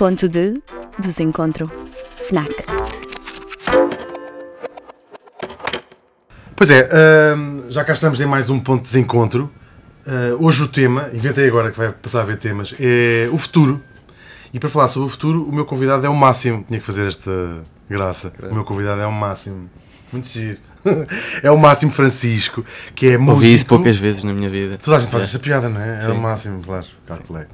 Ponto de desencontro. FNAC. Pois é, hum, já cá estamos em mais um ponto de desencontro. Uh, hoje o tema, inventei agora que vai passar a ver temas, é o futuro. E para falar sobre o futuro, o meu convidado é o Máximo. Tinha que fazer esta graça. O meu convidado é o Máximo. Muito giro. é o Máximo Francisco, que é músico. Ouvi isso poucas vezes na minha vida. Toda a gente faz esta piada, não é? É Sim. o Máximo, claro. Calculei.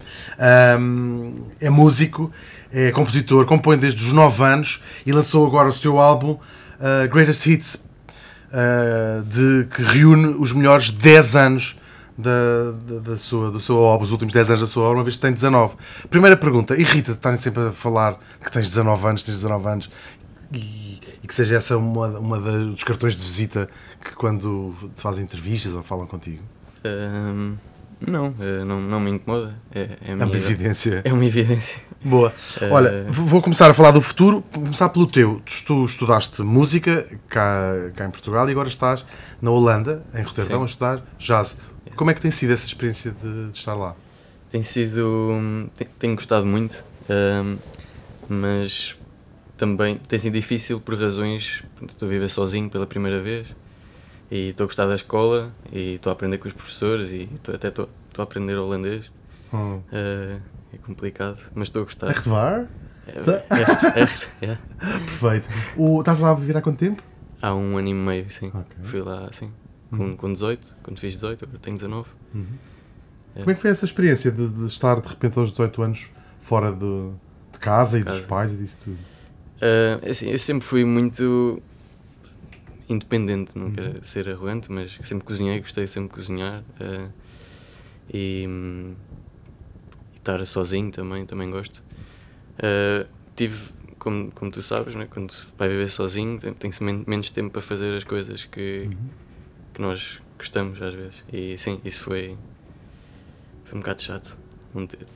Hum, é músico, é compositor, compõe desde os 9 anos e lançou agora o seu álbum uh, Greatest Hits, uh, de, que reúne os melhores 10 anos da, da, da sua, do seu álbum, os últimos 10 anos da sua obra, uma vez que tem 19. Primeira pergunta, irrita-te estarem sempre a falar que tens 19 anos, tens 19 anos e, e que seja essa uma, uma dos cartões de visita que quando te fazem entrevistas ou falam contigo? Ahm, não, eh, não, não me incomoda. É, é, É uma evidência. É uma evidência. Boa. Eh, Olha, vou começar a falar do futuro. Vou começar pelo teu. Tu tu estudaste música cá, cá em Portugal e agora estás na Holanda, em Roterdão, Sim. a estudar jazz. Como é que tem sido essa experiência de, de estar lá? Tem sido. tem- Tenho gostado muito, ahm, mas também tem sido difícil por razões. Estou a viver sozinho pela primeira vez e estou a gostar da escola e estou a aprender com os professores e estou- até estou, a aprender holandês. Hum. Ah, é complicado, mas estou a gostar. Echt waar? É, é, é, é. Perfeito. O, estás lá a viver há quanto tempo? Há um ano e meio, sim. Ok. Fui lá, sim. Com, com 18, quando fiz 18, agora tenho 19. É. Como é que foi essa experiência de, de estar de repente aos 18 anos fora de, de casa e dos Casa. pais e disso tudo? Ah, assim, eu sempre fui muito independente, não Uhum. quero ser arrogante, mas sempre cozinhei, gostei sempre de cozinhar. ah, e, hum, e estar sozinho também, também gosto. Ah, tive, como, como tu sabes, né, quando se vai viver sozinho, tem- tem-se men- menos tempo para fazer as coisas que, Uhum. que nós gostamos às vezes. E sim, isso foi, foi um bocado chato.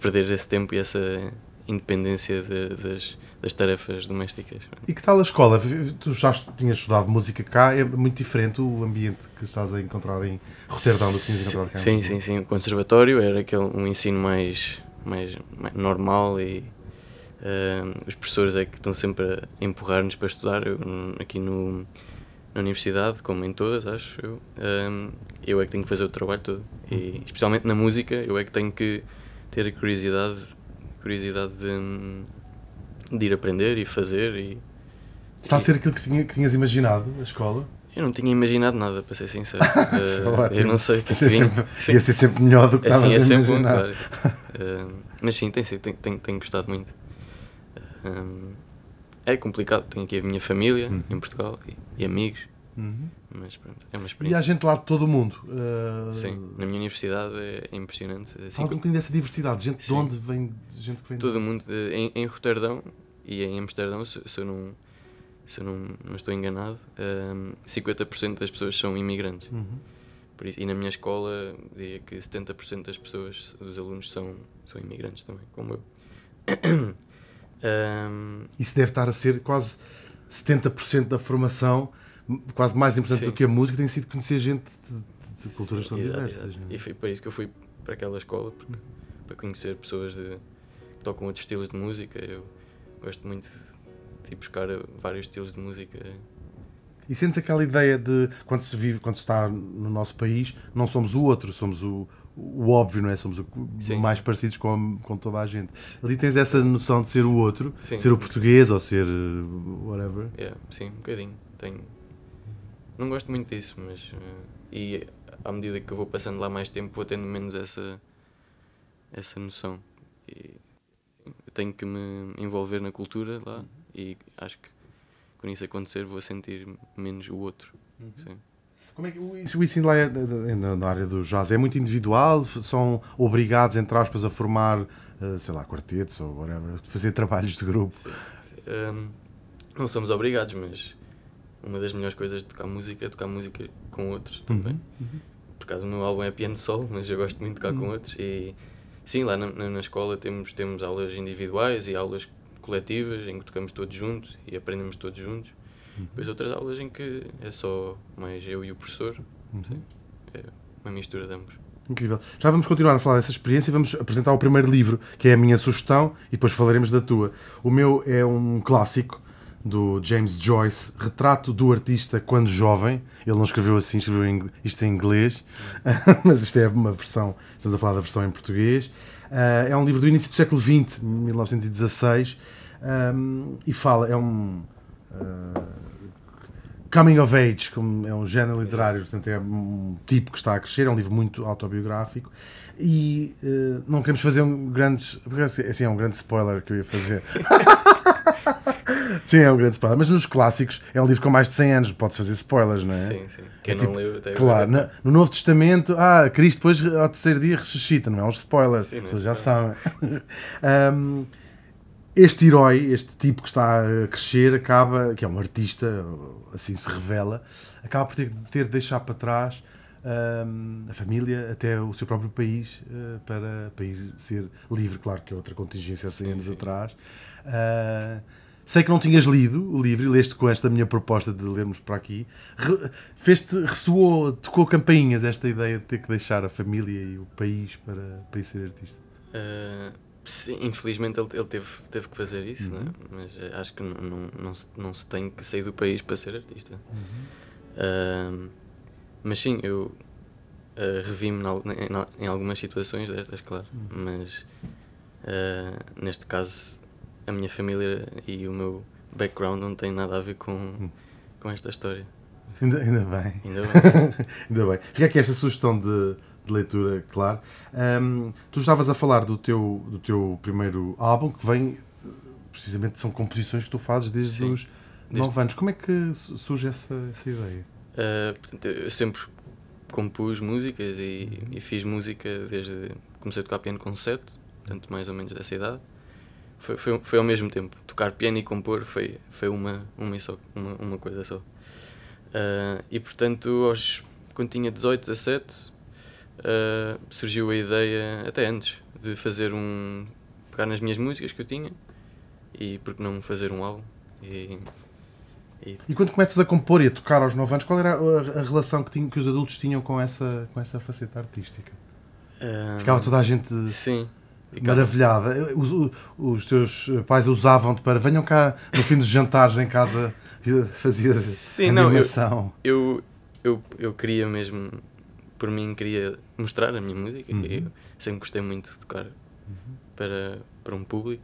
Perder esse tempo e essa independência de- das, das tarefas domésticas. E que tal a escola? Tu já tinhas estudado música cá, é muito diferente o ambiente que estás a encontrar em Roterdão do que tinhas encontrado cá Sim, sim, sim. O conservatório era aquele, um ensino mais, mais, mais normal e ah, os professores é que estão sempre a empurrar-nos para estudar. Eu, hum, aqui no, na universidade, como em todas, acho eu, ah, eu é que tenho que fazer o trabalho todo. E especialmente na música, eu é que tenho que ter a curiosidade, curiosidade de, hum, de ir aprender e fazer. E Está a ser aquilo que, tinha- que tinhas imaginado, a escola? eu não tinha imaginado nada, para ser sincero. Ótimo. eu não sei o que é que Ia, vinha. sempre, ia ser sempre melhor do que Assim estavas é a bom, imaginar. claro. Ah, mas sim, tem tenho, tenho, tenho gostado muito. Ah, é complicado, tenho aqui a minha família em Portugal e, e amigos, Uhum. mas pronto, é uma E há experiência. gente lá de todo o mundo. Uh, Sim, na minha universidade é, é impressionante. Assim, Falas um bocadinho dessa diversidade. Gente de Sim. onde vem? Gente que vem de- todo mundo eh, em, em Roterdão e em Amsterdão, se, se eu não, se eu não, não estou enganado, ah, 50% das pessoas são imigrantes. Uhum. Isso, e na minha escola, diria que 70% das pessoas, dos alunos, são, são imigrantes também, como eu. Ahm, Isso deve estar a ser quase 70% da formação, quase mais importante Sim. do que a música, tem sido conhecer gente de, de- culturas tão diversas. exato. não é? E foi para isso que eu fui para aquela escola, porque, para conhecer pessoas de, que tocam outros estilos de música. Eu gosto muito de, de buscar vários estilos de música. E sentes aquela ideia de quando se vive, quando se está no nosso país, não somos o outro, somos o, o óbvio, não é? Somos o, Sim. mais parecidos com, com toda a gente. Ali tens essa noção de ser o outro, Sim. ser o português ou ser uh, whatever. Yeah, sim, um bocadinho. Tenho... Não gosto muito disso, mas. eh, e à medida que eu vou passando lá mais tempo, vou tendo menos essa, essa noção. E, sim, eu tenho que me envolver na cultura lá e acho que quando isso acontecer, vou sentir menos o outro. Sim. Como é que o, ensino lá é, da- na, área do jazz é muito individual? São obrigados, entre aspas, a formar, uh, sei lá, quartetos ou whatever, fazer trabalhos de grupo? Um, não somos obrigados, mas uma das melhores coisas de tocar música é tocar música com outros também. Por acaso o meu álbum é piano solo, mas eu gosto muito de tocar com outros. E sim, lá na, na, escola temos, temos aulas individuais e aulas coletivas em que tocamos todos juntos e aprendemos todos juntos. Depois outras aulas em que é só mais eu e o professor. Sim. É uma mistura de ambos. Incrível. Já vamos continuar a falar dessa experiência e vamos apresentar o primeiro livro, que é a minha sugestão, e depois falaremos da tua. O meu é um clássico do James Joyce, Retrato do Artista Quando Jovem. Ele não escreveu assim, escreveu isto em inglês, mas isto é uma versão, estamos a falar da versão em português. Ah, é um livro do início do século XX, 1916, e fala, é um. Uh, coming of age, como é um género literário, portanto é um tipo que está a crescer, é um livro muito autobiográfico e uh, não queremos fazer um grandes, assim, assim é um grande spoiler que eu ia fazer. sim, é um grande spoiler, mas nos clássicos é um livro com mais de 100 anos, pode-se fazer spoilers, não é? Sim, sim. Quem é não tipo, leu até Claro, no, no Novo Testamento, ah, Cristo depois ao terceiro dia ressuscita, não é um spoiler, Sim, é vocês já sabem. Um, este herói, este tipo que está a crescer, acaba, que é um artista, assim se revela, acaba por ter, ter de deixar para trás hum, a família, até o seu próprio país, eh, para o país ser livre. Claro que é outra contingência há 100 Sim, anos sim. atrás. Ah, sei que não tinhas lido o livro e leste com esta minha proposta de lermos para aqui. Re- Fez-te, ressoou, tocou campainhas esta ideia de ter que deixar a família e o país para, para ir ser artista. Uh, sim, infelizmente ele, ele teve, teve que fazer isso, Uhum. né? mas uh, acho que não, não, não, se, não se tem que sair do país para ser artista. Uhum. Uh, mas sim, eu uh, revi-me em, al- em al- em algumas situações destas, claro, Uhum. mas neste caso a minha família e o meu background não tem nada a ver com, Hum. com esta história. Ainda, ainda bem. Ainda bem. Ainda bem. Fica aqui esta sugestão de, de leitura, claro. Ahm, tu estavas a falar do teu, do teu primeiro álbum, que vem, precisamente, são composições que tu fazes desde Sim, os 9 anos. Como é que su- surge essa, essa ideia? Uh, portanto, eu sempre compus músicas e, e fiz música desde. Comecei a tocar piano com 7, portanto, mais ou menos dessa idade. Foi, foi, foi ao mesmo tempo. Tocar piano e compor foi, foi uma, uma, só, uma, uma coisa só. Uh, e portanto, aos, quando tinha 18, 17, uh, surgiu a ideia, até antes, de fazer um. pegar nas minhas músicas que eu tinha e por que não fazer um álbum. E, e E quando começas a compor e a tocar aos 9 anos, qual era a, a relação que, tinha, que os adultos tinham com essa, com essa faceta artística? uh, Ficava toda a gente Sim. Ficava- maravilhada. Os, os, teus pais usavam-te para venham cá no fim dos jantares em casa fazia Sim, não, eu- animação. eu, eu, eu queria mesmo, por mim, queria mostrar a minha música. Uhum. Eu sempre gostei muito de tocar para, para um público.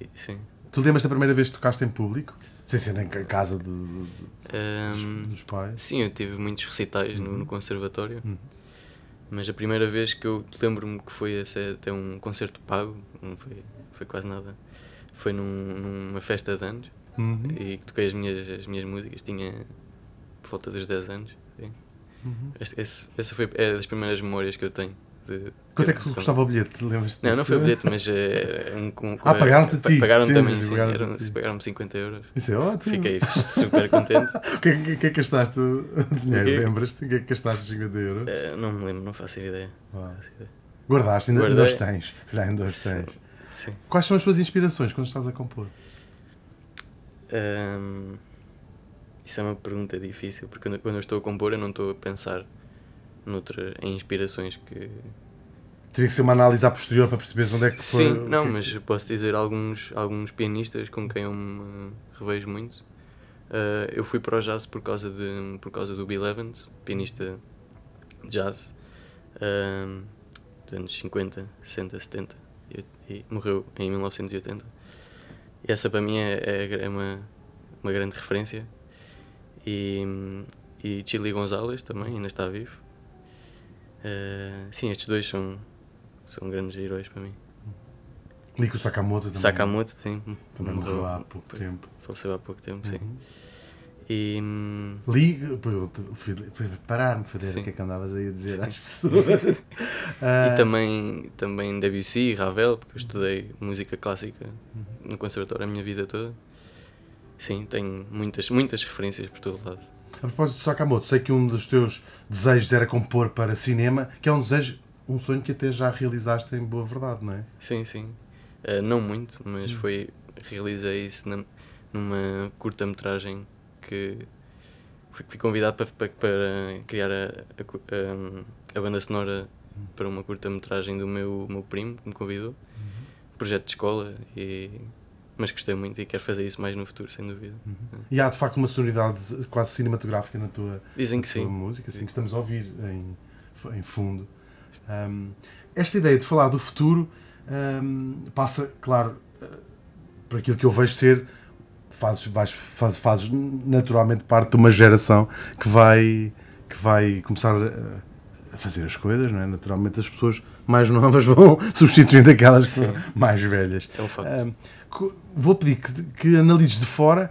E- sim. Tu lembras da primeira vez que tocaste em público? Sem ser em ca- casa de- de- dos, Ehm, dos pais? sim, eu tive muitos recitais no, Uhum. no conservatório, Uhum. Mas a primeira vez que eu lembro-me que foi até um concerto pago, não foi, foi quase nada, foi num- numa festa de anos Uhum. e que toquei as minhas, as minhas músicas, tinha por volta dos 10 anos. Uhum. Esse- essa foi é das primeiras memórias que eu tenho. De, Quanto é que custava o bilhete? Lembras-te Não, não foi o bilhete, mas é, um, com- Ah, pagaram-te a ti? Pagaram Sim, também, sim, Eram- ti. Pagaram-me 50 euros. Isso é ótimo. Fiquei super contente. O que, é que- que é que gastaste o dinheiro? O quê? Lembras-te? O que é que gastaste os 50 euros? Eh, não me lembro, não faço ideia. Uau. Não faço ideia. Guardaste, ainda, ainda os Guardei. tens. Já ainda os tens. Sim. Quais são as tuas inspirações quando estás a compor? Ahm, isso é uma pergunta difícil, porque quando, quando eu estou a compor eu não estou a pensar noutra, em inspirações que... Teria que ser uma análise à posterior para perceberes onde é que foi. Sim, não, é mas posso dizer alguns, alguns pianistas com quem eu me revejo muito. Ah, eu fui para o jazz por causa, de, por causa do Bill Evans, pianista de jazz, ah, dos anos 50, 60, 70, e, e morreu em 1980. E essa para mim é, é, é uma, uma grande referência. E, e Chili Gonzalez também, ainda está vivo. Ah, sim, estes dois são, são grandes heróis para mim. Lico Sakamoto também. Sakamoto, sim. Também morreu há pouco tempo. Faleceu há pouco tempo, sim. Uhum. E. hum, Li, pô, fui, fui parar-me, Sim. o que é que andavas aí a dizer às pessoas. Ah, E também, também Debussy e Ravel, porque eu estudei música clássica no conservatório a minha vida toda. Sim, tenho muitas, muitas referências por todo lado. A propósito de Sakamoto, sei que um dos teus desejos era compor para cinema, que é um desejo, um sonho que até já realizaste em boa verdade, não é? Sim, sim. Eh, não muito, mas Hum. foi. Realizei isso na- numa curta-metragem que fui, fui convidado para, para, para criar a, a, a, banda sonora para uma curta-metragem do meu, meu primo, que me convidou. Uhum. Projeto de escola, e, mas gostei muito e quero fazer isso mais no futuro, sem dúvida. Uhum. E há de facto uma sonoridade quase cinematográfica na tua, Dizem que tua sim. música, assim que estamos a ouvir em, em fundo. Um, esta ideia de falar do futuro um, passa, claro, uh, por aquilo que eu vejo ser fazes, vais, faz, fazes naturalmente parte de uma geração que vai, que vai começar a, a fazer as coisas, não é? Naturalmente as pessoas mais novas vão substituindo aquelas que Sim. são mais velhas. É um facto. Um, vou pedir que, que analises de fora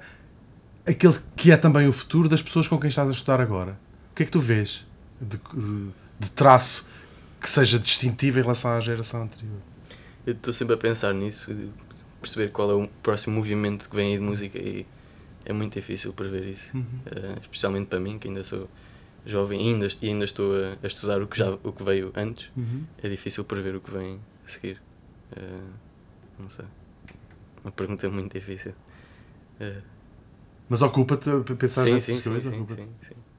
aquele que é também o futuro das pessoas com quem estás a estudar agora. O que é que tu vês de, de, de traço que seja distintivo em relação à geração anterior? Eu estou sempre a pensar nisso, perceber qual é o próximo movimento que vem aí de música e é muito difícil prever isso. Uhum. Uh, especialmente para mim, que ainda sou jovem e ainda, ainda estou a, a, estudar o que, já, o que veio antes, uhum. é difícil prever o que vem a seguir. Uh, não sei. Uma pergunta muito difícil. Uh, Mas ocupa-te a pensar sim, nessas sim, coisas? Sim, sim, sim, hum.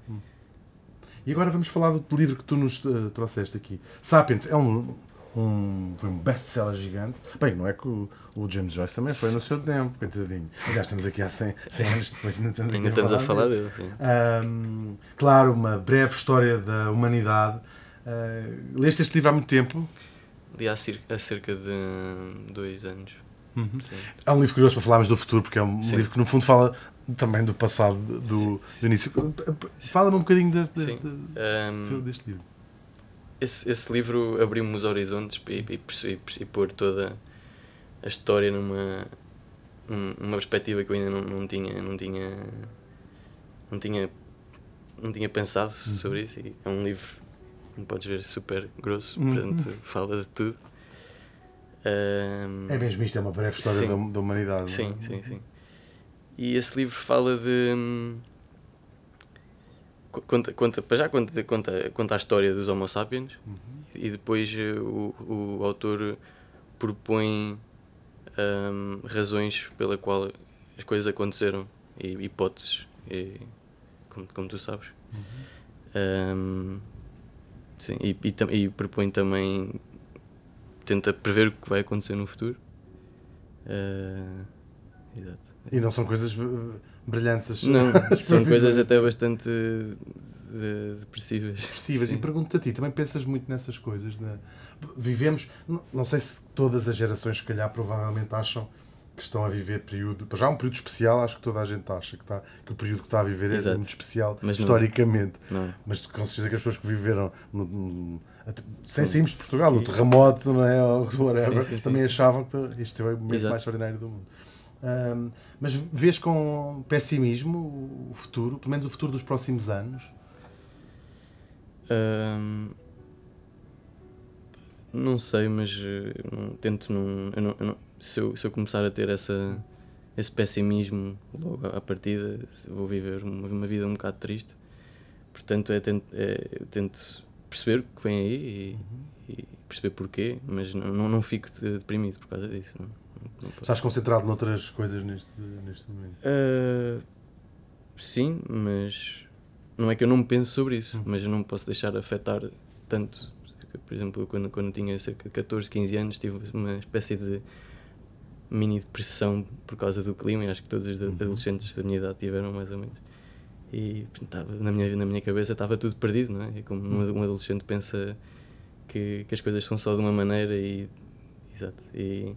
E agora vamos falar do livro que tu nos uh, trouxeste aqui. Sapiens é um, um, foi um best-seller gigante. Bem, não é que o, o, James Joyce também foi no seu tempo, coitadinho. Aliás, estamos aqui há 100, 100 anos depois, ainda estamos, ainda estamos a falar dele. dele um, claro, uma breve história da humanidade. Uh, leste este livro há muito tempo? Li há cerca, há cerca de dois anos. Uhum. É um livro curioso para falarmos do futuro, porque é um sim. livro que no fundo fala também do passado, do, do início. Fala-me um bocadinho deste, deste, um, deste livro esse, esse livro abriu-me os horizontes e, e, e, e pôr toda a história numa, numa perspectiva que eu ainda não, não tinha não tinha não tinha não tinha pensado uhum. sobre isso e é um livro como podes ver super grosso uhum. portanto fala de tudo um, é mesmo isto é uma breve história da, da, humanidade sim é? sim sim e esse livro fala de conta, conta, para já conta, conta, conta a história dos Homo sapiens uhum. e depois eh, o, o autor propõe um, razões pela qual as coisas aconteceram e hipóteses, e, como, como tu sabes. Uhum. Um, sim, e, e, e, propõe também, tenta prever o que vai acontecer no futuro. Uh, exato. E não são coisas brilhantes. Não, são coisas até bastante depressivas. Depressivas. Sim. E pergunto-te a ti, também pensas muito nessas coisas? Né? Vivemos, não sei se todas as gerações, se calhar, provavelmente acham que estão a viver período, já um período especial, acho que toda a gente acha que, está, que o período que está a viver é Exato. é muito especial Mas historicamente. Não. Mas com certeza que as pessoas que viveram no, no, sem sairmos de Portugal, no terremoto, não é? Ou whatever, sim, sim, também achavam que isto é o momento mais extraordinário do mundo. Um, mas vês com pessimismo o futuro, pelo menos o futuro dos próximos anos? Um, não sei, mas eh, não, tento não, eu não, eu não, se, eu, se eu começar a ter essa, esse pessimismo logo à partida, vou viver uma, uma vida um bocado triste. Portanto, é, tento, é, eu tento perceber o que vem aí e, uhum. e perceber porquê, mas não, não, não fico deprimido por causa disso. Não. Estás concentrado noutras coisas neste, neste momento? Uh, sim, mas não é que eu não penso sobre isso, hum. mas eu não posso deixar afetar tanto. Por exemplo, quando, quando tinha cerca de 14, 15 anos, tive uma espécie de mini depressão por causa do clima, e acho que todos os uhum. adolescentes da minha idade tiveram mais ou menos. E estava, na, minha, na minha cabeça estava tudo perdido, não é? é como um, um adolescente pensa que, que as coisas são só de uma maneira e. Exato. E,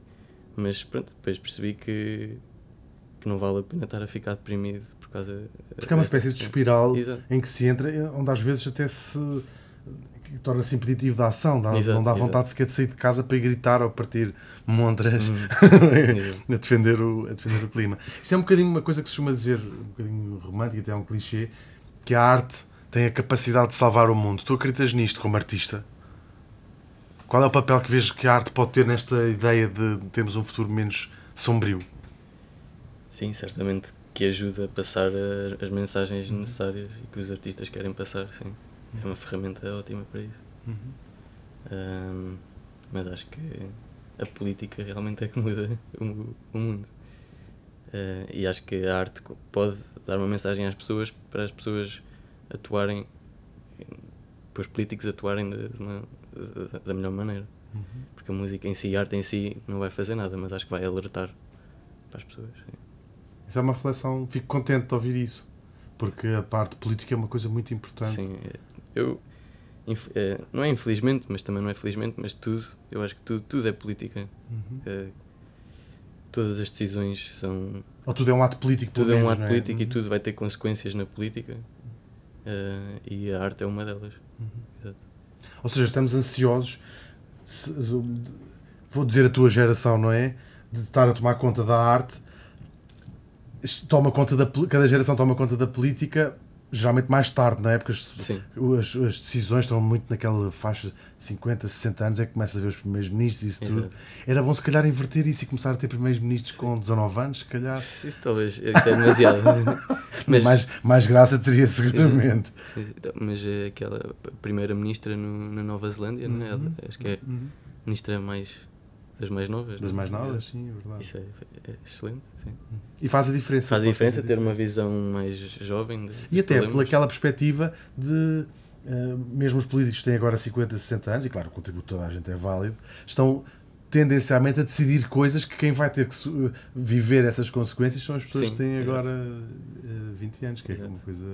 mas pronto, depois percebi que, que não vale a pena estar a ficar deprimido por causa. Porque é uma espécie de espiral Exato. em que se entra, onde às vezes até se torna-se impeditivo da ação, dá, Exato, não dá vontade Exato. sequer de sair de casa para ir gritar ou partir montras hum. a, defender o, a defender o clima. Isto é um bocadinho uma coisa que se costuma dizer, um bocadinho romântica, até é um clichê, que a arte tem a capacidade de salvar o mundo. Tu acreditas nisto como artista? Qual é o papel que vês que a arte pode ter nesta ideia de termos um futuro menos sombrio? Sim, certamente que ajuda a passar as mensagens uhum. necessárias e que os artistas querem passar, sim. É uma ferramenta ótima para isso. Uhum. Um, mas acho que a política realmente é que muda o, o mundo. Uh, e acho que a arte pode dar uma mensagem às pessoas para as pessoas atuarem, para os políticos atuarem de, de, da melhor maneira. Uhum. Porque a música em si, a arte em si, não vai fazer nada, mas acho que vai alertar para as pessoas. Sim. Isso é uma reflexão, fico contente de ouvir isso, porque a parte política é uma coisa muito importante. Sim, eu. É, não é infelizmente, mas também não é felizmente, mas tudo, eu acho que tudo, tudo é política. Uhum. É, todas as decisões são. Ou tudo é um ato político, Tudo menos, é um ato é? político uhum. e tudo vai ter consequências na política. Uh, e a arte é uma delas. Uhum. Ou seja, estamos ansiosos, vou dizer a tua geração, não é? De estar a tomar conta da arte, toma conta da, cada geração toma conta da política geralmente mais tarde, não é? Porque as, as, as, decisões estão muito naquela faixa de 50, 60 anos, é que começa a ver os primeiros ministros e isso Exato. tudo. Era bom se calhar inverter isso e começar a ter primeiros ministros com 19 anos, se calhar. Isso talvez, isso é demasiado. mas, mais, mais graça teria seguramente. Então, mas é aquela primeira ministra no, na Nova Zelândia, uhum. não é? acho que é uhum. ministra mais das mais novas. Das mais novas, sim, é verdade. Isso é, é excelente, sim. E faz a diferença. Faz a diferença ter uma visão mais jovem. E até problemas. pelaquela perspectiva de. Uh, mesmo os políticos que têm agora 50, 60 anos, e claro, o contributo de toda a gente é válido, estão tendencialmente a decidir coisas que quem vai ter que viver essas consequências são as pessoas Sim, que têm agora uh, 20 anos, que Exato. é uma coisa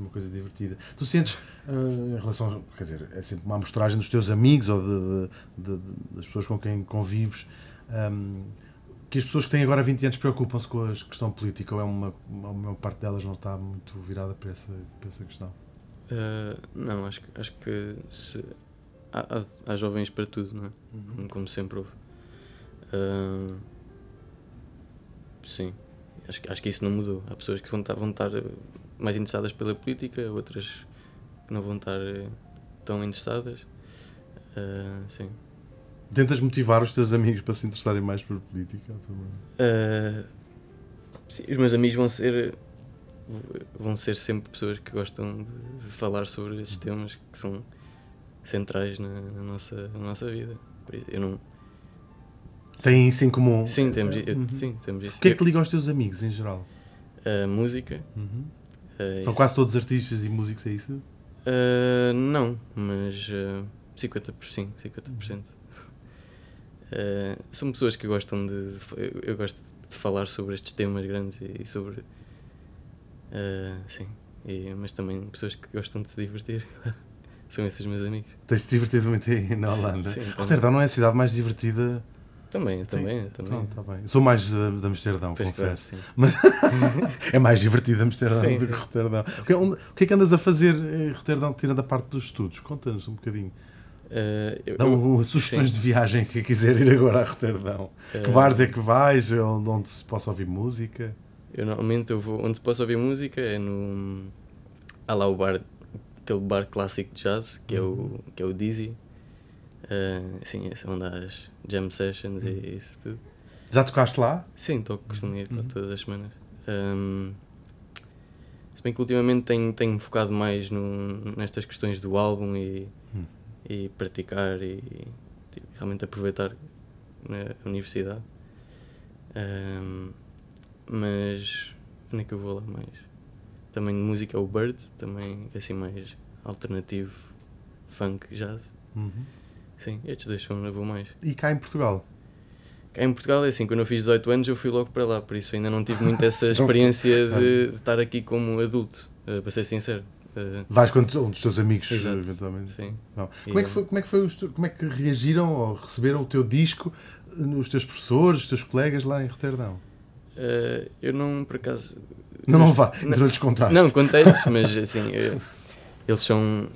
uma coisa divertida. Tu sentes, uh, em relação, quer dizer, é sempre uma amostragem dos teus amigos ou de, de, de, das pessoas com quem convives, um, que as pessoas que têm agora 20 anos preocupam-se com a questão política ou é uma parte delas não está muito virada para essa, para essa questão? Uh, não, acho, acho que se, há, há, há, jovens para tudo, não é? Uhum. Como sempre houve. Uh, sim, acho, acho que isso não mudou. Há pessoas que vão estar, vão estar mais interessadas pela política, outras que não vão estar eh, tão interessadas. Uh, sim. Tentas motivar os teus amigos para se interessarem mais por política? Uh, sim, os meus amigos vão ser vão ser sempre pessoas que gostam de, de falar sobre esses temas que são centrais na, na nossa, na nossa vida. Eu não. Têm isso em comum? Sim, temos, eu, uhum. sim, temos isso. O que é que liga aos teus amigos em geral? A música. Uhum. Uh, São quase todos artistas e músicos, é isso? Uh, não, mas uh, 50%, sim, 50%. Uh, são pessoas que gostam de, eu, eu, gosto de falar sobre estes temas grandes e, sobre. Uh, sim, e, mas também pessoas que gostam de se divertir. são esses meus amigos. Tens-te divertido muito aí na Holanda. Sim, Roterdão não é a cidade mais divertida também, também, Sim, também. Tá bem. Sou mais uh, de Amsterdão, pois confesso. Claro, Mas é mais divertido Amsterdão sim, do que Roterdão. O que, o que é que andas a fazer em Roterdão, tirando a parte dos estudos? Conta-nos um bocadinho. Uh, eu, Dá eu, sugestões sim. de viagem que quiser ir agora a Roterdão. Uh, que bares é que vais? Onde, onde se possa ouvir música? Eu normalmente eu vou onde se possa ouvir música é no. Há lá o bar, aquele bar clássico de jazz, que, uhum. é, o, uhum. que é o Dizzy. Uh, sim, esse é onde há as jam sessions uhum. e isso tudo. Já tocaste lá? Sim, toco, costumo ir uhum. todas as semanas. Um, se bem que ultimamente tenho, tenho focado mais no, nestas questões do álbum e, uhum. e praticar e, e, realmente aproveitar na universidade. Um, mas onde é que eu vou lá mais? Também de música é o Bird, também assim mais alternativo, funk, jazz. Uhum. Sim, estes dois são onde vou mais. E cá em Portugal? Cá em Portugal é assim, quando eu fiz 18 anos eu fui logo para lá, por isso ainda não tive muito essa experiência de, de estar aqui como adulto, uh, para ser sincero. Uh, Vais com um dos teus amigos, Exato. eventualmente. Sim. Não. Como, é que foi, como, é que foi os, como é que reagiram ou receberam o teu disco os teus professores, os teus colegas lá em Roterdão? Uh, eu não, por acaso. Não, não vá, não, não lhes contaste. Não, contei-lhes, mas assim, eu, eles são.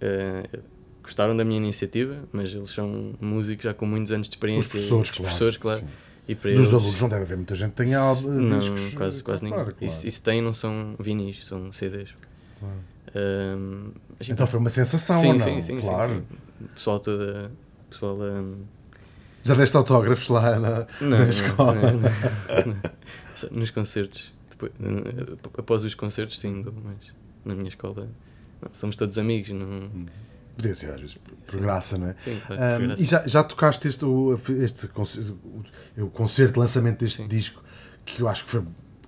Uh, gostaram da minha iniciativa, mas eles são músicos já com muitos anos de experiência. Os professores, claro. Professores, claro. E para eles... alunos não deve haver muita gente que tenha não, discos. Quase, quase ninguém. Claro, claro. Isso, isso tem, não são vinis, são CDs. Claro. Um, então foi uma sensação, sim, ou não? Sim, sim, claro. sim, sim. Pessoal toda. Pessoal, um... Já deste autógrafos lá na, não, na escola? Não, não, Nos concertos. Depois, após os concertos, sim, mas na minha escola somos todos amigos. Não... Hum Podia ser, às vezes, por, graça, não é? Sim, um, E já, já tocaste este, o, este concerto, o concerto lançamento deste Sim. disco que eu acho que foi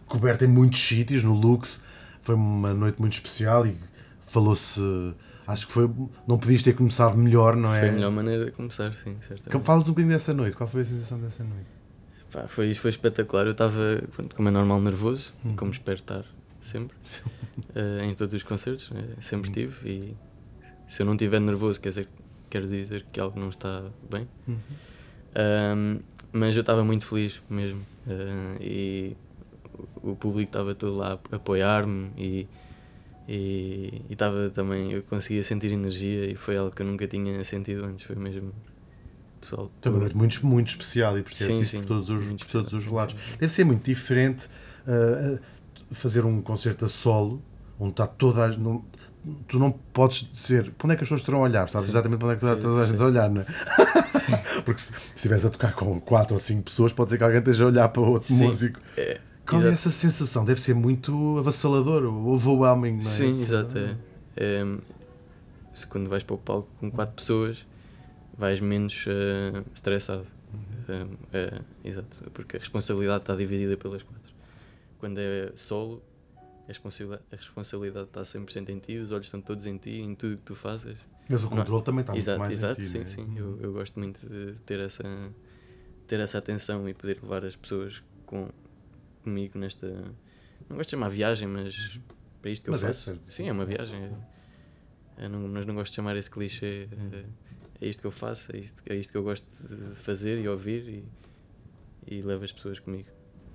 coberta em muitos sítios, no Lux. Foi uma noite muito especial e falou-se. Acho que foi. Não podias ter começado melhor, não é? Foi a melhor maneira de começar, sim, certamente. Fala-nos um bocadinho dessa noite. Qual foi a sensação dessa noite? Pá, foi, foi espetacular. Eu estava, como é normal, nervoso, como espero estar sempre, eh, em todos os concertos. eh, sempre tive. E se eu não estiver nervoso, quer dizer, quer dizer que algo não está bem. Ahm, mas eu estava muito feliz mesmo. eh, e o público estava todo lá a apoiar-me e e estava também eu conseguia sentir energia e foi algo que eu nunca tinha sentido antes foi mesmo pessoal Foi uma noite muito, muito especial e percebes isso sim, por todos os, por todos os lados. sim. Deve ser muito diferente uh, uh, fazer um concerto a solo, onde está toda a. Não, tu não podes dizer para onde é que as pessoas estarão a olhar, sabes Sim. exatamente para onde é que toda, a gente sim. a olhar, não é? Porque se se estiveres a tocar com quatro ou cinco pessoas, pode ser que alguém esteja a olhar para outro Sim, músico. é, Qual é exato. essa sensação? Deve ser muito avassalador, overwhelming, não é? Sim, exato. É, É, se quando vais para o palco com quatro pessoas, vais menos eh, estressado. Uhum. É, exato, porque a responsabilidade está dividida pelas quatro. Quando é solo, a responsabilidade, a responsabilidade está 100% em ti, os olhos estão todos em ti, em tudo que tu fazes. Mas o Não- controle também está exato, muito mais exato, em ti, sim, não é? sim. Eu, eu gosto muito de ter essa, ter essa atenção e poder levar as pessoas com, comigo nesta. Não gosto de chamar viagem, mas para isto que Mas eu é, faço. certo. Sim, é uma viagem. Eu não, mas não gosto de chamar esse clichê. É, é isto que eu faço, é isto, é isto que eu gosto de fazer e ouvir e, e levo as pessoas comigo.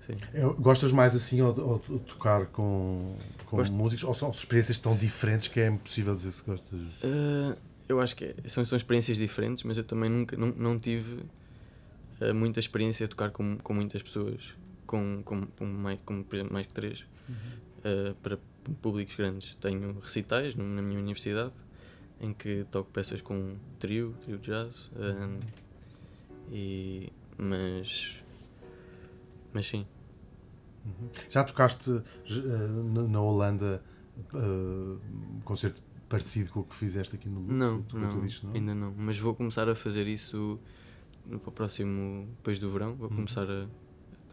Sim. Eu- Gostas mais assim ou, ou tocar com, com Gosto. músicos ou são experiências tão diferentes que é impossível dizer se gostas? Uh, eu acho que é- são, são experiências diferentes, mas eu também nunca não, não tive uh, muita experiência a tocar com, com muitas pessoas, com, com, com mais, com, por exemplo, mais que três, uh, para públicos grandes. Tenho recitais no- na minha universidade em que toco peças com trio, trio de jazz, um, e, mas, mas sim. Já tocaste eh, na- Holanda eh, um concerto parecido com o que fizeste aqui no Lux? Não, não, não? ainda não. Mas vou começar a fazer isso no próximo, depois do verão. Vou começar a,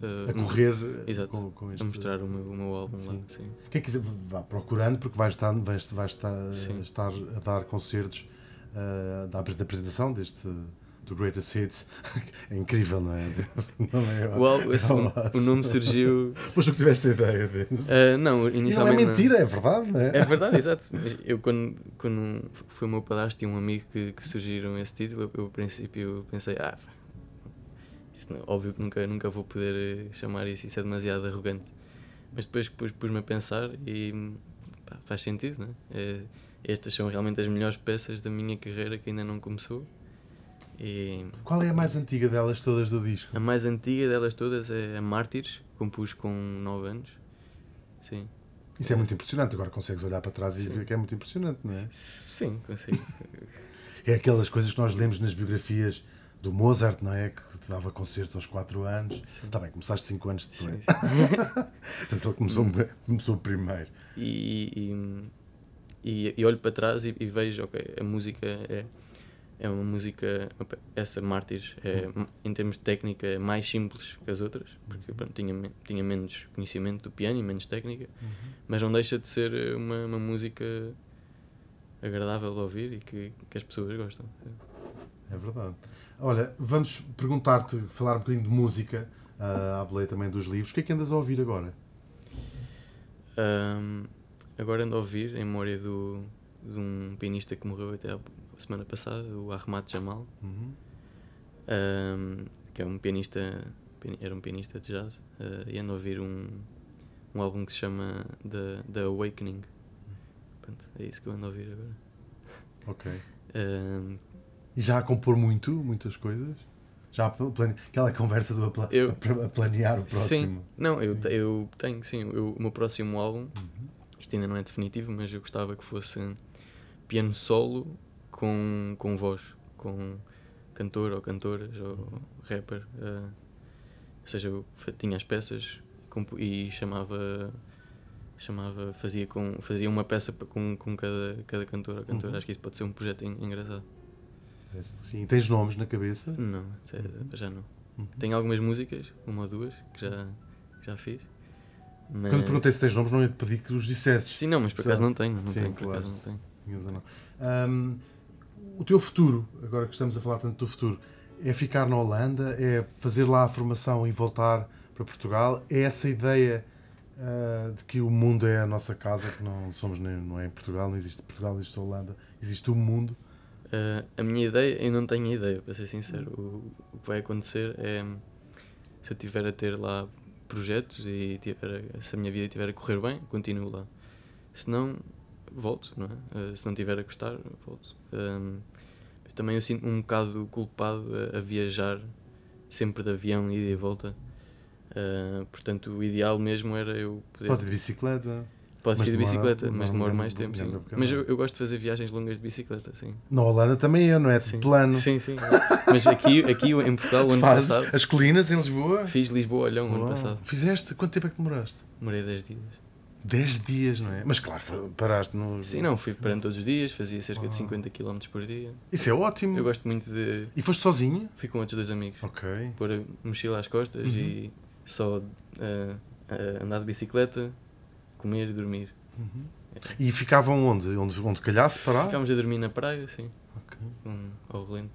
Uhum. A correr Exato. com, com este. a mostrar o meu, o meu álbum Sim. lá. Sim. Quem quiser, vá procurando, porque vais estar, vais, vais estar, Sim. estar a dar concertos da, da apresentação deste do Greatest Hits. É incrível, não é? Não é, O, álbum- esse- o- nome surgiu. Depois tu que tiveste a ideia disso. Ah, não, E não é inicialmente. não. mentira, é verdade, não é? É verdade, exato. Mas eu, quando, quando foi o meu padrasto e um amigo que, que surgiram esse título, eu, eu, a princípio pensei, ah, isso não- óbvio que nunca, nunca vou poder eh, chamar isso, isso é demasiado arrogante. Mas depois pus- pus-me a pensar e pá, faz sentido, não é? É, Estas são realmente as melhores peças da minha carreira que ainda não começou. E Qual é a mais antiga delas todas do disco? a mais antiga delas todas é a Mártires, compus com 9 anos. Sim. Isso é muito impressionante. Agora consegues olhar para trás e Sim. ver que é muito impressionante, não é? Sim, consigo. É aquelas coisas que nós lemos nas biografias do Mozart, não é? Que dava concertos aos 4 anos. Está bem, começaste 5 anos depois. Portanto, ele começou, começou primeiro. e, e, e- e olho para trás e, e vejo, ok, a música é, é uma música, essa Mártires, é, em termos de técnica, é mais simples que as outras, porque pronto, tinha, tinha menos conhecimento do piano e menos técnica, mas não deixa de ser uma, uma música agradável de ouvir e que, que as pessoas gostam. É verdade. Olha, vamos perguntar-te, falar um bocadinho de música, uh, à boleia também dos livros. O que é que andas a ouvir agora? Ahm, agora ando a ouvir, em memória do, de um pianista que morreu até a semana passada, o Ahmad Jamal. Uhum. um, que é um pianista, piani- era um pianista de jazz, uh, e ando a ouvir um, um álbum que se chama The, The Awakening. Pronto, é isso que eu ando a ouvir agora. Ok. Um, E já a compor muito, muitas coisas? Já plane... aquela conversa do a, pla- Eu- a planear o sim, próximo. não, eu, te- eu tenho, sim, eu- o meu próximo álbum, Uhum. isto ainda não é definitivo, mas eu gostava que fosse piano solo com, com voz, com cantor ou cantoras ou rapper. uh, ou seja, eu tinha as peças e chamava chamava fazia com fazia uma peça com, com cada cada cantor ou cantora Uhum. acho que isso pode ser um projeto en- engraçado que Sim, tens nomes na cabeça? não até- já não Uhum. tenho algumas músicas uma ou duas que já já fiz. Mas... Quando perguntei se tens nomes, não ia pedir que os dissesses. Sim, não, mas por acaso não tenho. Não Sim, tenho, por claro. acaso não tenho. Tinhas. Ahm, o teu futuro, agora que estamos a falar tanto do futuro, é ficar na Holanda, é fazer lá a formação e voltar para Portugal? É essa ideia ah, de que o mundo é a nossa casa, que não somos nem, não é em Portugal, não existe Portugal, existe Holanda, existe o mundo. Uh, a minha ideia, eu não tenho ideia, para ser sincero. O, o que vai acontecer é se eu tiver a ter lá projetos e tiver, se a minha vida estiver a correr bem, continuo lá. Se não, volto, não é? Uh, se não tiver a gostar, volto. Um, eu também eu sinto um bocado culpado a, a viajar sempre de avião, ida e volta. Uh, portanto, o ideal mesmo era eu poder. Pode ir de bicicleta. Pode ser de bicicleta, mas demora mais tempo, sim. Mas eu, eu gosto de fazer viagens longas de bicicleta, sim. Na Holanda também é, não é? De Sim. plano. Sim, sim. Mas aqui, aqui em Portugal, o ano Fazes passado, as colinas em Lisboa. fiz Lisboa-Olhão o ano passado. Fizeste? Quanto tempo é que demoraste? Demorei 10 dias. 10 dias, não é? Mas claro, paraste no. Sim, não, fui parando todos os dias, fazia cerca Uau. de 50 km por dia. Isso é ótimo. Eu gosto muito de. E foste sozinho? Fui com outros dois amigos. Ok. Pôr a mochila às costas Uhum. e só ah, ah, andar de bicicleta, comer e dormir. E ficavam onde? Onde, onde calhasse parar? Ficámos a dormir na praia, sim, Ok. um, ao relento,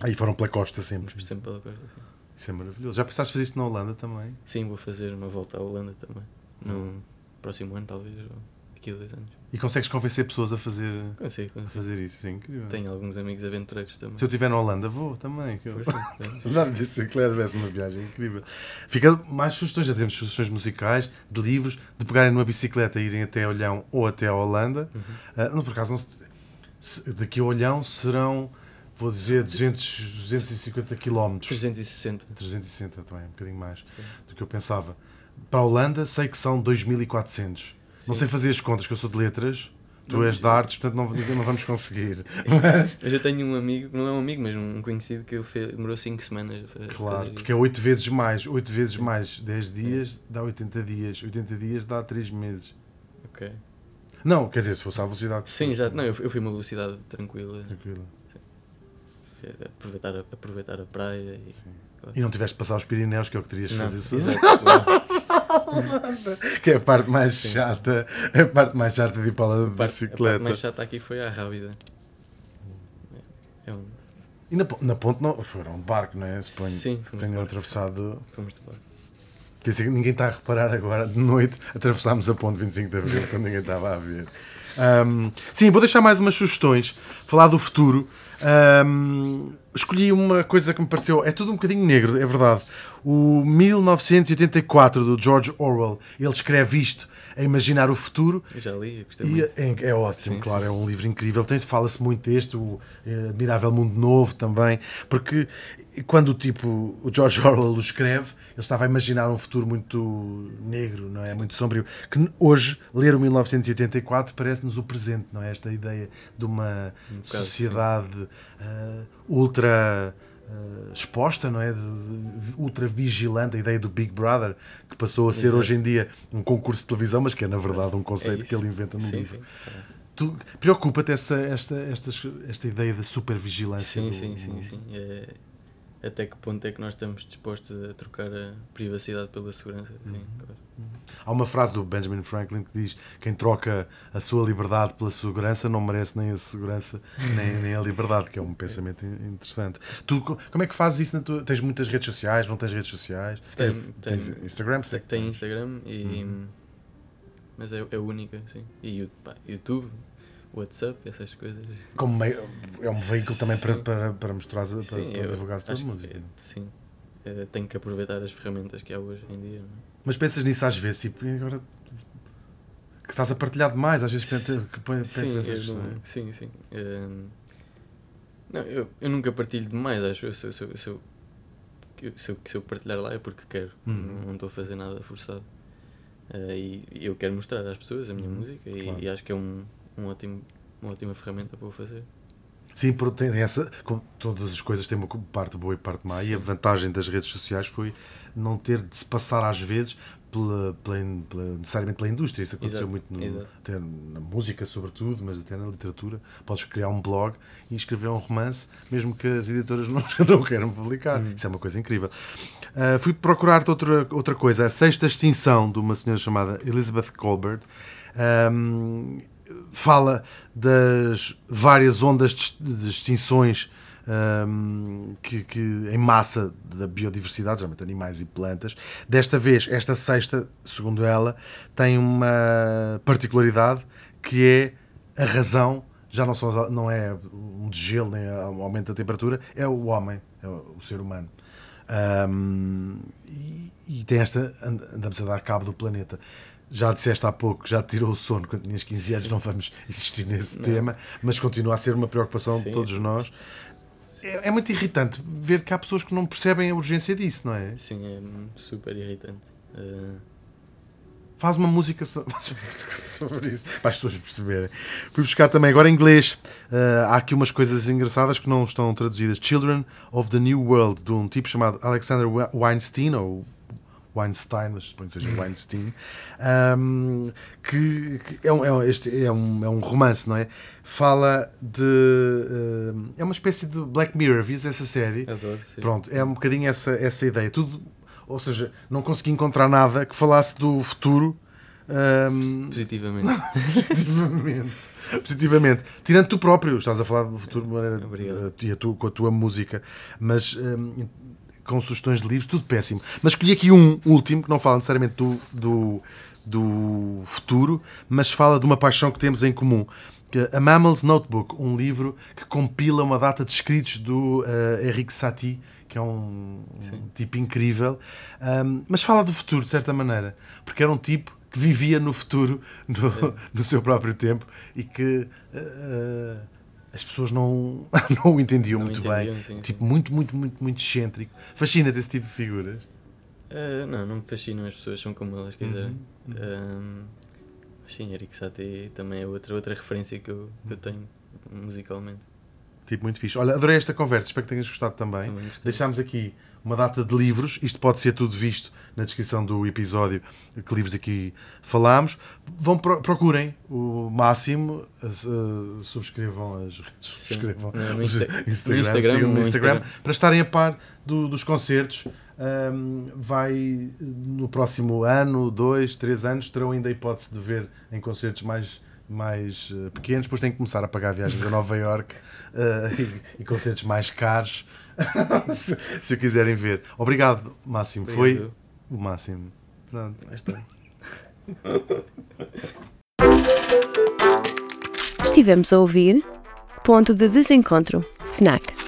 Aí foram pela costa sempre. mas sempre pela costa. Sim. Isso é maravilhoso. Já pensaste fazer isso na Holanda também? sim, vou fazer uma volta à Holanda também. No próximo ano, talvez, ou daqui a dois anos. E consegues convencer pessoas a fazer, Consigo, a consigo. fazer isso? Isso é incrível. Tenho alguns amigos aventureiros também. Se eu estiver na Holanda, vou também. Que eu... Andar de bicicleta vai ser uma viagem incrível. Fica mais sugestões, já temos sugestões musicais, de livros, de pegarem numa bicicleta e irem até Olhão ou até a Holanda. Uhum. Ah, não, por acaso, não se- se- daqui a Olhão serão, vou dizer, 200, 250 km. 360. 360 também, um bocadinho mais do que eu pensava. Para a Holanda, sei que são 2400. Não Sim. sei fazer as contas, que eu sou de letras. Tu Não, és de artes, portanto não, não vamos conseguir. Mas, Eu já tenho um amigo, não é um amigo, mas um conhecido que ele fez, demorou 5 semanas claro, porque é 8 vezes mais. 8 vezes mais 10 dias dá 80 dias. 80 dias dá 3 meses. Ok. Não, quer dizer, se fosse à velocidade Sim, exato. Não, eu, fui- eu fui uma velocidade tranquila. Tranquilo. Fui Aproveitar a, aproveitar a praia e. Sim. Claro. E não tiveste de passar os Pirineus, que é o que terias de fazer exato, claro. Que é a parte mais chata. É a parte mais chata de ir para lá de A parte- A bicicleta. parte mais chata aqui foi a Rábida. É um, E na, na ponte não, foram de barco, não é? Suponho. Sim, Tenham atravessado. fomos de barco. Quer dizer, ninguém está a reparar agora, de noite, atravessámos a ponte 25 de Abril, quando ninguém estava a ver. Ahm, sim, vou deixar mais umas sugestões, falar do futuro. Ahm, escolhi uma coisa que me pareceu. É tudo um bocadinho negro, é verdade. O 1984 do George Orwell. Ele escreve isto a imaginar o futuro Eu já li, gostei e muito. é, é ótimo, Sim, claro, é um livro incrível. Fala-se muito deste, o eh, Admirável Mundo Novo também, porque quando tipo, o George Orwell o escreve, ele estava a imaginar um futuro muito negro, não é? Muito sombrio. Que hoje, ler o 1984 parece-nos o presente, não é? Esta ideia de uma Um bocado, sociedade ah, ultra. ah, exposta, não é? De, de- ultra vigilante, a ideia do Big Brother, que passou a ser Exato. hoje em dia um concurso de televisão, mas que é na verdade um É conceito que isso. ele inventa no sim, livro. Sim. Tu preocupa-te essa, esta, esta, esta ideia da supervigilância? sim, do- sim, sim, sim. É, até que ponto é que nós estamos dispostos a trocar a privacidade pela segurança? Sim, Uhum. claro. Há uma frase do Benjamin Franklin que diz: Quem troca a sua liberdade pela segurança não merece nem a segurança nem, nem a liberdade, que é um pensamento in- interessante. Tu, co- como é que fazes isso? Tua... Tens muitas redes sociais? Não tens redes sociais? Tenho, Tens- tens Instagram? sei Tem. Instagram e. Uhum. Mas é, é única, sim. E pá, YouTube, WhatsApp, essas coisas. Como meio- é um veículo também para, Sim. para, para mostrar, para, Sim, para divulgar a tua acho que, música. é, sim. É, tenho que aproveitar as ferramentas que há hoje em dia. não é? Mas pensas nisso às vezes, tipo, e agora que estás a partilhar demais, às vezes pensa- que pensas Sim, essas eu não- sim, sim. Ehm, não, eu, eu nunca partilho demais, acho. Eu, se, eu- se, eu- se, eu- se, eu, se eu partilhar lá é porque quero. Uhum. Não- Não estou a fazer nada forçado. Eh, e, e eu quero mostrar às pessoas a minha Uhum, música e, claro. e acho que é um, um ótimo, uma ótima ferramenta para o fazer. Sim, porque tem essa, como todas as coisas têm uma parte boa e parte má, e a Sim. vantagem das redes sociais foi não ter de se passar às vezes pela, pela, pela- necessariamente pela indústria. Isso aconteceu Exato, muito no- até na música, sobretudo, mas até na literatura. Podes criar um blog e escrever um romance, mesmo que as editoras não, não queiram publicar. Uhum. Isso é uma coisa incrível. Uh, fui procurar outra, outra coisa, a sexta extinção de uma senhora chamada Elizabeth Colbert. Um, fala das várias ondas de extinções um, que, que, em massa da biodiversidade, geralmente animais e plantas. Desta vez, esta sexta, segundo ela, tem uma particularidade que é a razão, já não, são, não é um desgelo nem um aumento da temperatura, é o homem, é o ser humano. Um, e, e, tem esta, andamos a dar cabo do planeta. Já disseste há pouco, já te tirou o sono quando tinhas 15 anos, não vamos insistir nesse não. tema, mas continua a ser uma preocupação Sim. de todos nós. É, é, muito irritante ver que há pessoas que não percebem a urgência disso, não é? Sim, é super irritante. Uh... Faz uma música, so... Faz uma música sobre isso, para as pessoas perceberem. Fui buscar também agora em inglês. Uh, há aqui umas coisas engraçadas que não estão traduzidas. Children of the New World, de um tipo chamado Alexander Weinstein, ou Weinstein, mas suponho que seja Weinstein, um, que, que, é, um, é, este é, um, é um romance, não é? Fala de. Uh, é uma espécie de Black Mirror, vias essa série? Adoro, sim. Pronto, é um bocadinho essa, essa ideia. Tudo, ou seja, não consegui encontrar nada que falasse do futuro. Um, positivamente. positivamente. positivamente. Tirando tu próprio, estás a falar do futuro de maneira. E a tu, com a tua música. Mas um, com sugestões de livros, tudo péssimo. Mas escolhi aqui um último, que não fala necessariamente do, do, do futuro, mas fala de uma paixão que temos em comum. É a Mammal's Notebook, um livro que compila uma data de escritos do uh, Eric Satie, que é um, um tipo incrível, um, mas fala do futuro, de certa maneira, porque era um tipo que vivia no futuro, no, no seu próprio tempo, e que uh, as pessoas não, não o entendiam não muito entendiam, bem. Sim, tipo, sim. muito, muito, muito, muito excêntrico. Fascina-te esse tipo de figuras? Uh, não, não me fascinam, as pessoas são como elas quiserem. Uhum. Uh, mas sim, Eric Satie também é outra, outra referência que eu, que eu tenho musicalmente. Tipo, muito fixe. Olha, adorei esta conversa, espero que tenhas gostado também. também Deixámos aqui uma data de livros. Isto pode ser tudo visto na descrição do episódio que livros aqui falámos. Vão procurem o máximo, uh, subscrevam as subscrevam no, Insta Instagram, no Instagram, Instagram, para estarem a par do, dos concertos. Um, vai no próximo ano, dois, três anos, terão ainda a hipótese de ver em concertos mais mais uh, pequenos, depois têm que começar a pagar viagens a Nova York uh, e, e, concertos mais caros se, se o quiserem ver. Obrigado, Máximo. Obrigado. Foi o máximo. Pronto. Está. Estivemos a ouvir Ponto de Desencontro, FNAC.